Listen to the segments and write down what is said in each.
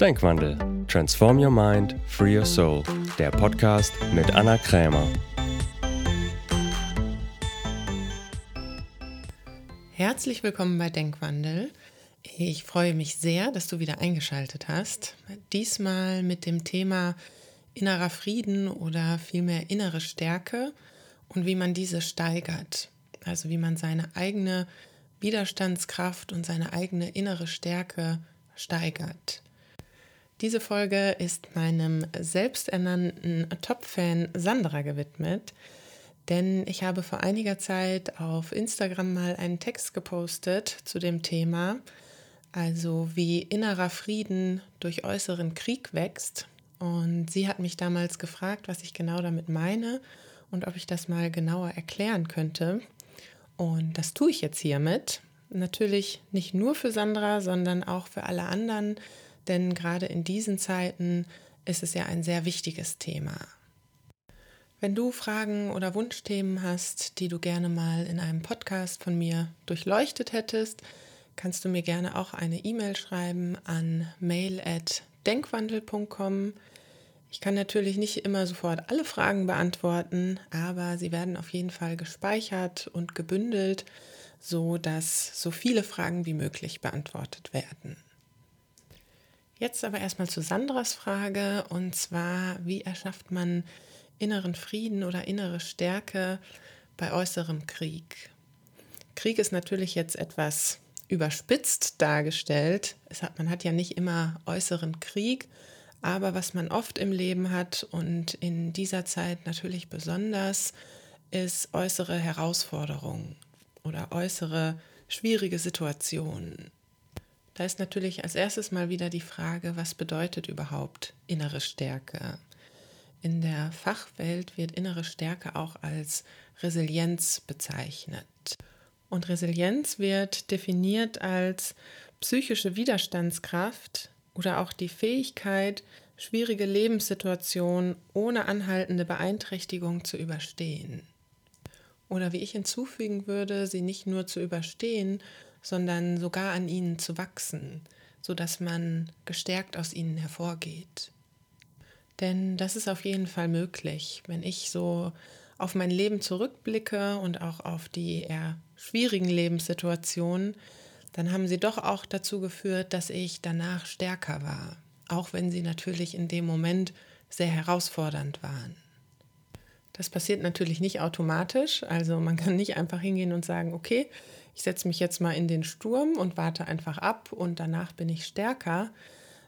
Denkwandel. Transform Your Mind, Free Your Soul. Der Podcast mit Anna Krämer. Herzlich willkommen bei Denkwandel. Ich freue mich sehr, dass du wieder eingeschaltet hast. Diesmal mit dem Thema innerer Frieden oder vielmehr innere Stärke und wie man diese steigert. Also wie man seine eigene Widerstandskraft und seine eigene innere Stärke steigert. Diese Folge ist meinem selbsternannten Top-Fan Sandra gewidmet, denn ich habe vor einiger Zeit auf Instagram mal einen Text gepostet zu dem Thema, also wie innerer Frieden durch äußeren Krieg wächst. Und sie hat mich damals gefragt, was ich genau damit meine und ob ich das mal genauer erklären könnte. Und das tue ich jetzt hiermit. Natürlich nicht nur für Sandra, sondern auch für alle anderen, denn gerade in diesen Zeiten ist es ja ein sehr wichtiges Thema. Wenn du Fragen oder Wunschthemen hast, die du gerne mal in einem Podcast von mir durchleuchtet hättest, kannst du mir gerne auch eine E-Mail schreiben an mail@denkwandel.com. Ich kann natürlich nicht immer sofort alle Fragen beantworten, aber sie werden auf jeden Fall gespeichert und gebündelt, so dass so viele Fragen wie möglich beantwortet werden. Jetzt aber erstmal zu Sandras Frage und zwar, wie erschafft man inneren Frieden oder innere Stärke bei äußerem Krieg? Krieg ist natürlich jetzt etwas überspitzt dargestellt. Hat, man hat ja nicht immer äußeren Krieg, aber was man oft im Leben hat und in dieser Zeit natürlich besonders, ist äußere Herausforderungen oder äußere schwierige Situationen. Da ist natürlich als erstes mal wieder die Frage, was bedeutet überhaupt innere Stärke? In der Fachwelt wird innere Stärke auch als Resilienz bezeichnet. Und Resilienz wird definiert als psychische Widerstandskraft oder auch die Fähigkeit, schwierige Lebenssituationen ohne anhaltende Beeinträchtigung zu überstehen. Oder wie ich hinzufügen würde, sie nicht nur zu überstehen, sondern sogar an ihnen zu wachsen, sodass man gestärkt aus ihnen hervorgeht. Denn das ist auf jeden Fall möglich, wenn ich so auf mein Leben zurückblicke und auch auf die eher schwierigen Lebenssituationen, dann haben sie doch auch dazu geführt, dass ich danach stärker war, auch wenn sie natürlich in dem Moment sehr herausfordernd waren. Das passiert natürlich nicht automatisch, also man kann nicht einfach hingehen und sagen, okay, ich setze mich jetzt mal in den Sturm und warte einfach ab und danach bin ich stärker,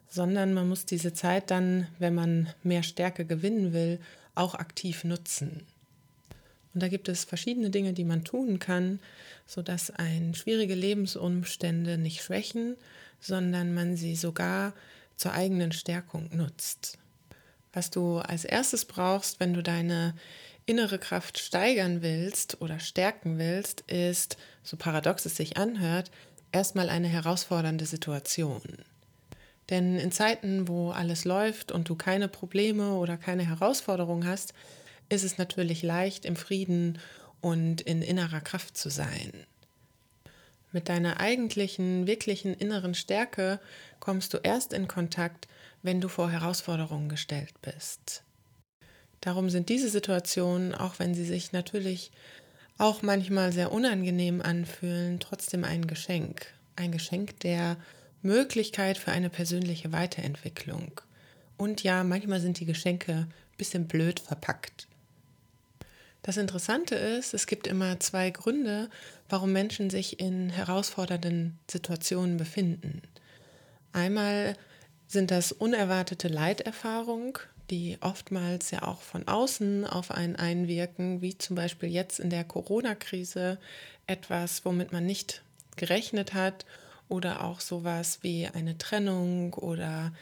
sondern man muss diese Zeit dann, wenn man mehr Stärke gewinnen will, auch aktiv nutzen. Und da gibt es verschiedene Dinge, die man tun kann, sodass ein schwierige Lebensumstände nicht schwächen, sondern man sie sogar zur eigenen Stärkung nutzt. Was du als erstes brauchst, wenn du deine innere Kraft steigern willst oder stärken willst, ist, so paradox es sich anhört, erstmal eine herausfordernde Situation. Denn in Zeiten, wo alles läuft und du keine Probleme oder keine Herausforderungen hast, ist es natürlich leicht, im Frieden und in innerer Kraft zu sein. Mit deiner eigentlichen, wirklichen inneren Stärke kommst du erst in Kontakt, wenn du vor Herausforderungen gestellt bist. Darum sind diese Situationen, auch wenn sie sich natürlich auch manchmal sehr unangenehm anfühlen, trotzdem ein Geschenk. Ein Geschenk der Möglichkeit für eine persönliche Weiterentwicklung. Und ja, manchmal sind die Geschenke ein bisschen blöd verpackt. Das Interessante ist, es gibt immer zwei Gründe, warum Menschen sich in herausfordernden Situationen befinden. Einmal sind das unerwartete Leiterfahrung, die oftmals ja auch von außen auf einen einwirken, wie zum Beispiel jetzt in der Corona-Krise etwas, womit man nicht gerechnet hat oder auch sowas wie eine Trennung oder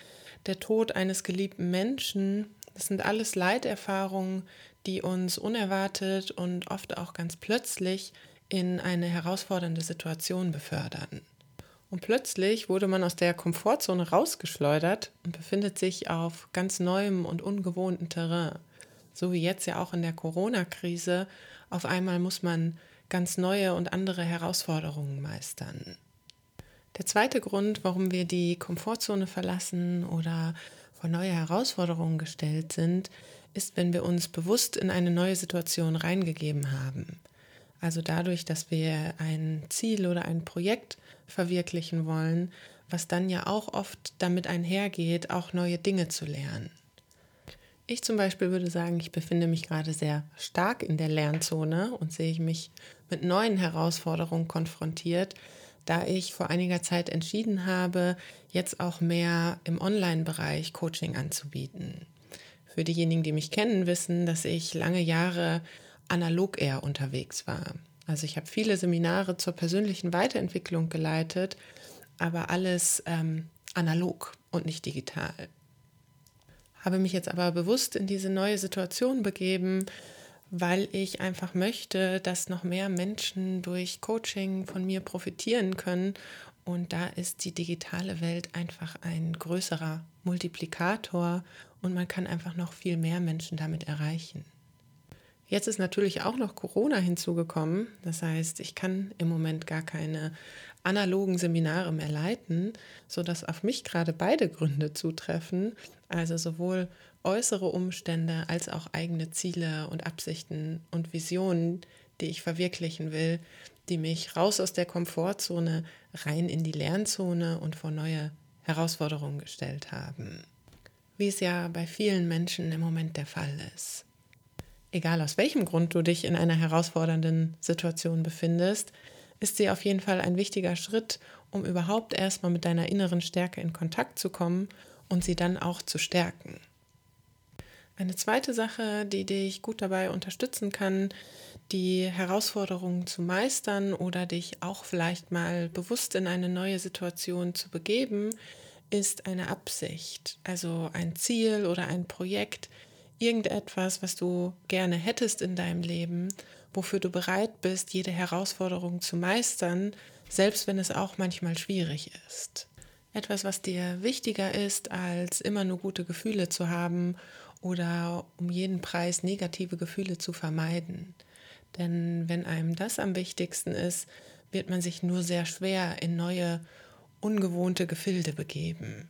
der Tod eines geliebten Menschen. Das sind alles Leiterfahrungen, die uns unerwartet und oft auch ganz plötzlich in eine herausfordernde Situation befördern. Und plötzlich wurde man aus der Komfortzone rausgeschleudert und befindet sich auf ganz neuem und ungewohnten Terrain. So wie jetzt ja auch in der Corona-Krise. Auf einmal muss man ganz neue und andere Herausforderungen meistern. Der zweite Grund, warum wir die Komfortzone verlassen oder vor neue Herausforderungen gestellt sind, ist, wenn wir uns bewusst in eine neue Situation reingegeben haben. Also dadurch, dass wir ein Ziel oder ein Projekt verwirklichen wollen, was dann ja auch oft damit einhergeht, auch neue Dinge zu lernen. Ich zum Beispiel würde sagen, ich befinde mich gerade sehr stark in der Lernzone und sehe mich mit neuen Herausforderungen konfrontiert, da ich vor einiger Zeit entschieden habe, jetzt auch mehr im Online-Bereich Coaching anzubieten. Für diejenigen, die mich kennen, wissen, dass ich lange Jahre analog eher unterwegs war. Also ich habe viele Seminare zur persönlichen Weiterentwicklung geleitet, aber alles ähm, analog und nicht digital. Habe mich jetzt aber bewusst in diese neue Situation begeben, weil ich einfach möchte, dass noch mehr Menschen durch Coaching von mir profitieren können. Und da ist die digitale Welt einfach ein größerer Multiplikator und man kann einfach noch viel mehr Menschen damit erreichen. Jetzt ist natürlich auch noch Corona hinzugekommen. Das heißt, ich kann im Moment gar keine analogen Seminare mehr leiten, sodass auf mich gerade beide Gründe zutreffen. Also sowohl äußere Umstände als auch eigene Ziele und Absichten und Visionen, die ich verwirklichen will, die mich raus aus der Komfortzone rein in die Lernzone und vor neue Herausforderungen gestellt haben. Wie es ja bei vielen Menschen im Moment der Fall ist egal aus welchem Grund du dich in einer herausfordernden Situation befindest, ist sie auf jeden Fall ein wichtiger Schritt, um überhaupt erstmal mit deiner inneren Stärke in Kontakt zu kommen und sie dann auch zu stärken. Eine zweite Sache, die dich gut dabei unterstützen kann, die Herausforderungen zu meistern oder dich auch vielleicht mal bewusst in eine neue Situation zu begeben, ist eine Absicht, also ein Ziel oder ein Projekt, irgendetwas, was du gerne hättest in deinem Leben, wofür du bereit bist, jede Herausforderung zu meistern, selbst wenn es auch manchmal schwierig ist. Etwas, was dir wichtiger ist, als immer nur gute Gefühle zu haben oder um jeden Preis negative Gefühle zu vermeiden. Denn wenn einem das am wichtigsten ist, wird man sich nur sehr schwer in neue, ungewohnte Gefilde begeben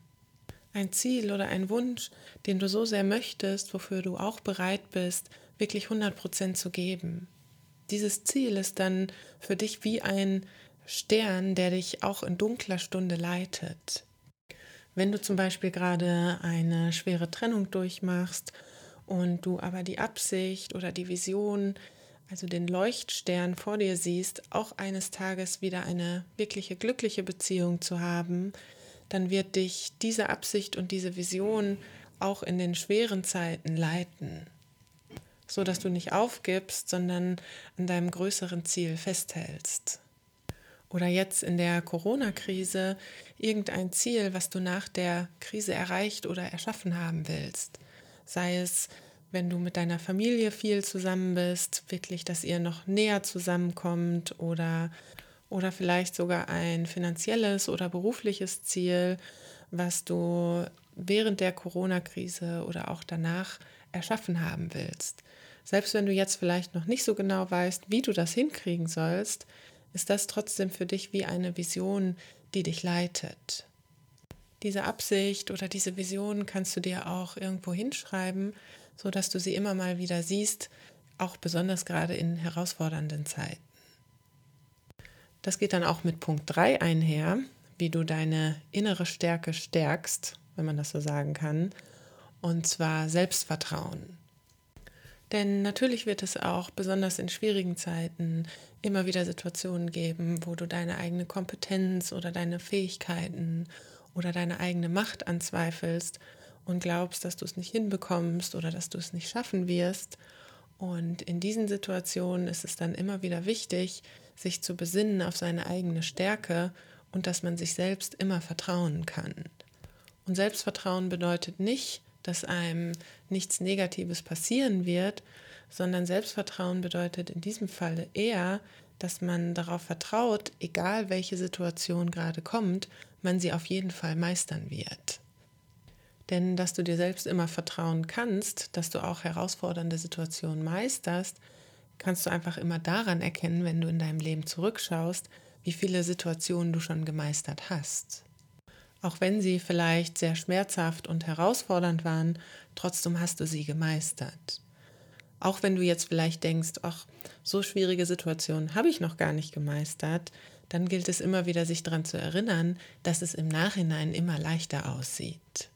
ein Ziel oder ein Wunsch, den du so sehr möchtest, wofür du auch bereit bist, wirklich 100 Prozent zu geben. Dieses Ziel ist dann für dich wie ein Stern, der dich auch in dunkler Stunde leitet. Wenn du zum Beispiel gerade eine schwere Trennung durchmachst und du aber die Absicht oder die Vision, also den Leuchtstern vor dir siehst, auch eines Tages wieder eine wirkliche glückliche Beziehung zu haben, dann wird dich diese Absicht und diese Vision auch in den schweren Zeiten leiten, so dass du nicht aufgibst, sondern an deinem größeren Ziel festhältst. Oder jetzt in der Corona-Krise irgendein Ziel, was du nach der Krise erreicht oder erschaffen haben willst. Sei es, wenn du mit deiner Familie viel zusammen bist, wirklich, dass ihr noch näher zusammenkommt oder oder vielleicht sogar ein finanzielles oder berufliches Ziel, was du während der Corona-Krise oder auch danach erschaffen haben willst. Selbst wenn du jetzt vielleicht noch nicht so genau weißt, wie du das hinkriegen sollst, ist das trotzdem für dich wie eine Vision, die dich leitet. Diese Absicht oder diese Vision kannst du dir auch irgendwo hinschreiben, sodass du sie immer mal wieder siehst, auch besonders gerade in herausfordernden Zeiten. Das geht dann auch mit Punkt 3 einher, wie du deine innere Stärke stärkst, wenn man das so sagen kann, und zwar Selbstvertrauen. Denn natürlich wird es auch besonders in schwierigen Zeiten immer wieder Situationen geben, wo du deine eigene Kompetenz oder deine Fähigkeiten oder deine eigene Macht anzweifelst und glaubst, dass du es nicht hinbekommst oder dass du es nicht schaffen wirst. Und in diesen Situationen ist es dann immer wieder wichtig, sich zu besinnen auf seine eigene Stärke und dass man sich selbst immer vertrauen kann. Und Selbstvertrauen bedeutet nicht, dass einem nichts Negatives passieren wird, sondern Selbstvertrauen bedeutet in diesem Falle eher, dass man darauf vertraut, egal welche Situation gerade kommt, man sie auf jeden Fall meistern wird. Denn dass du dir selbst immer vertrauen kannst, dass du auch herausfordernde Situationen meisterst, kannst du einfach immer daran erkennen, wenn du in deinem Leben zurückschaust, wie viele Situationen du schon gemeistert hast. Auch wenn sie vielleicht sehr schmerzhaft und herausfordernd waren, trotzdem hast du sie gemeistert. Auch wenn du jetzt vielleicht denkst, ach, so schwierige Situationen habe ich noch gar nicht gemeistert, dann gilt es immer wieder, sich daran zu erinnern, dass es im Nachhinein immer leichter aussieht.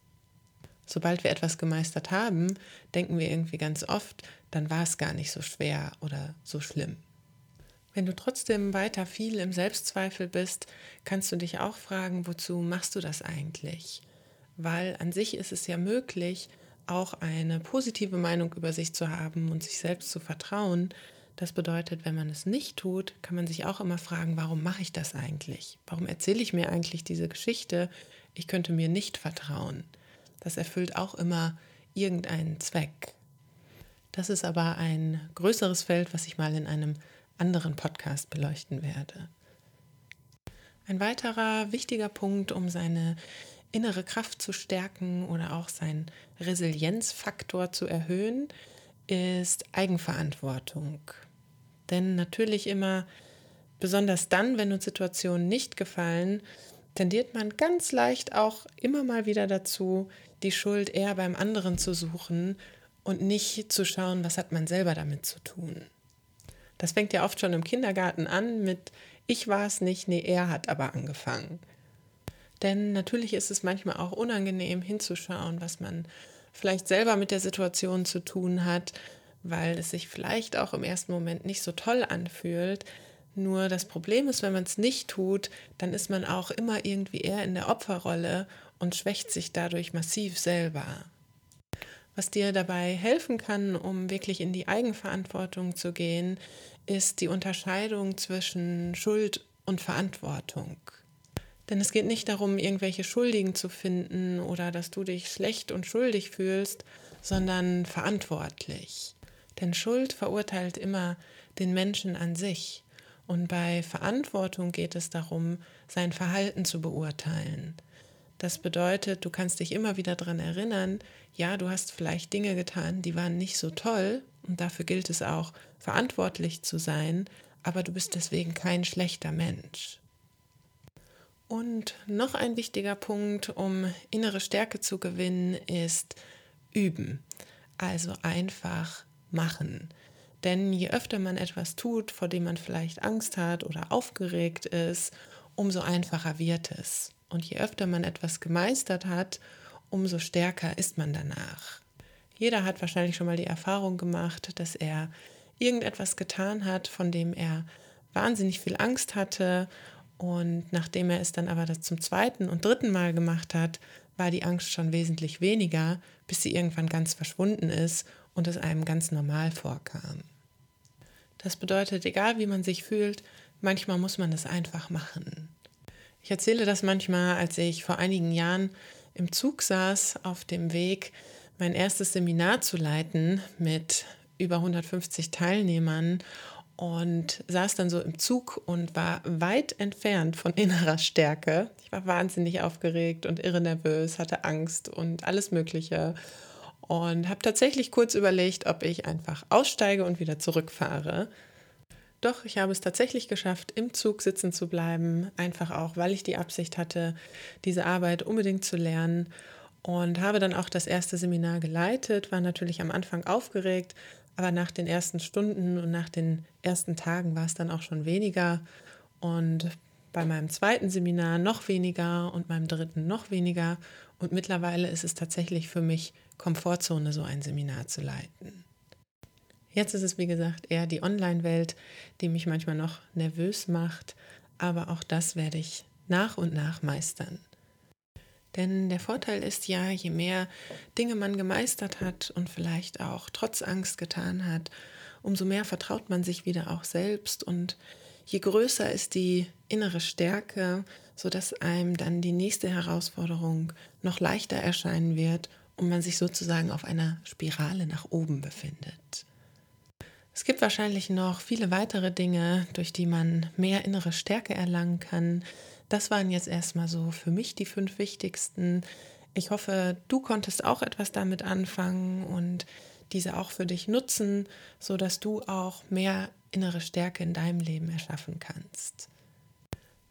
Sobald wir etwas gemeistert haben, denken wir irgendwie ganz oft, dann war es gar nicht so schwer oder so schlimm. Wenn du trotzdem weiter viel im Selbstzweifel bist, kannst du dich auch fragen, wozu machst du das eigentlich? Weil an sich ist es ja möglich, auch eine positive Meinung über sich zu haben und sich selbst zu vertrauen. Das bedeutet, wenn man es nicht tut, kann man sich auch immer fragen, warum mache ich das eigentlich? Warum erzähle ich mir eigentlich diese Geschichte? Ich könnte mir nicht vertrauen. Das erfüllt auch immer irgendeinen Zweck. Das ist aber ein größeres Feld, was ich mal in einem anderen Podcast beleuchten werde. Ein weiterer wichtiger Punkt, um seine innere Kraft zu stärken oder auch seinen Resilienzfaktor zu erhöhen, ist Eigenverantwortung. Denn natürlich immer, besonders dann, wenn uns Situationen nicht gefallen, tendiert man ganz leicht auch immer mal wieder dazu, die Schuld eher beim anderen zu suchen und nicht zu schauen, was hat man selber damit zu tun. Das fängt ja oft schon im Kindergarten an mit Ich war es nicht, nee, er hat aber angefangen. Denn natürlich ist es manchmal auch unangenehm hinzuschauen, was man vielleicht selber mit der Situation zu tun hat, weil es sich vielleicht auch im ersten Moment nicht so toll anfühlt. Nur das Problem ist, wenn man es nicht tut, dann ist man auch immer irgendwie eher in der Opferrolle und schwächt sich dadurch massiv selber. Was dir dabei helfen kann, um wirklich in die Eigenverantwortung zu gehen, ist die Unterscheidung zwischen Schuld und Verantwortung. Denn es geht nicht darum, irgendwelche Schuldigen zu finden oder dass du dich schlecht und schuldig fühlst, sondern verantwortlich. Denn Schuld verurteilt immer den Menschen an sich. Und bei Verantwortung geht es darum, sein Verhalten zu beurteilen. Das bedeutet, du kannst dich immer wieder daran erinnern, ja, du hast vielleicht Dinge getan, die waren nicht so toll und dafür gilt es auch, verantwortlich zu sein, aber du bist deswegen kein schlechter Mensch. Und noch ein wichtiger Punkt, um innere Stärke zu gewinnen, ist üben. Also einfach machen. Denn je öfter man etwas tut, vor dem man vielleicht Angst hat oder aufgeregt ist, umso einfacher wird es. Und je öfter man etwas gemeistert hat, umso stärker ist man danach. Jeder hat wahrscheinlich schon mal die Erfahrung gemacht, dass er irgendetwas getan hat, von dem er wahnsinnig viel Angst hatte. Und nachdem er es dann aber das zum zweiten und dritten Mal gemacht hat, war die Angst schon wesentlich weniger, bis sie irgendwann ganz verschwunden ist und es einem ganz normal vorkam. Das bedeutet, egal wie man sich fühlt, manchmal muss man es einfach machen. Ich erzähle das manchmal, als ich vor einigen Jahren im Zug saß, auf dem Weg, mein erstes Seminar zu leiten mit über 150 Teilnehmern und saß dann so im Zug und war weit entfernt von innerer Stärke. Ich war wahnsinnig aufgeregt und irre nervös, hatte Angst und alles Mögliche und habe tatsächlich kurz überlegt, ob ich einfach aussteige und wieder zurückfahre. Doch, ich habe es tatsächlich geschafft, im Zug sitzen zu bleiben, einfach auch, weil ich die Absicht hatte, diese Arbeit unbedingt zu lernen. Und habe dann auch das erste Seminar geleitet, war natürlich am Anfang aufgeregt, aber nach den ersten Stunden und nach den ersten Tagen war es dann auch schon weniger. Und bei meinem zweiten Seminar noch weniger und meinem dritten noch weniger. Und mittlerweile ist es tatsächlich für mich Komfortzone, so ein Seminar zu leiten. Jetzt ist es, wie gesagt, eher die Online-Welt, die mich manchmal noch nervös macht, aber auch das werde ich nach und nach meistern. Denn der Vorteil ist ja, je mehr Dinge man gemeistert hat und vielleicht auch trotz Angst getan hat, umso mehr vertraut man sich wieder auch selbst und je größer ist die innere Stärke, sodass einem dann die nächste Herausforderung noch leichter erscheinen wird und man sich sozusagen auf einer Spirale nach oben befindet. Es gibt wahrscheinlich noch viele weitere Dinge, durch die man mehr innere Stärke erlangen kann. Das waren jetzt erstmal so für mich die fünf wichtigsten. Ich hoffe, du konntest auch etwas damit anfangen und diese auch für dich nutzen, sodass du auch mehr innere Stärke in deinem Leben erschaffen kannst.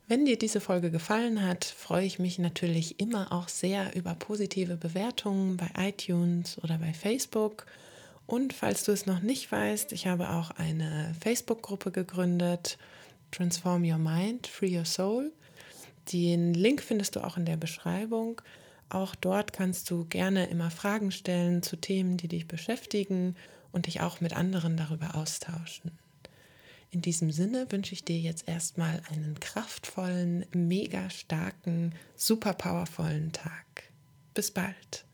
Wenn dir diese Folge gefallen hat, freue ich mich natürlich immer auch sehr über positive Bewertungen bei iTunes oder bei Facebook. Und falls du es noch nicht weißt, ich habe auch eine Facebook-Gruppe gegründet, Transform Your Mind, Free Your Soul. Den Link findest du auch in der Beschreibung. Auch dort kannst du gerne immer Fragen stellen zu Themen, die dich beschäftigen und dich auch mit anderen darüber austauschen. In diesem Sinne wünsche ich dir jetzt erstmal einen kraftvollen, mega starken, super powervollen Tag. Bis bald.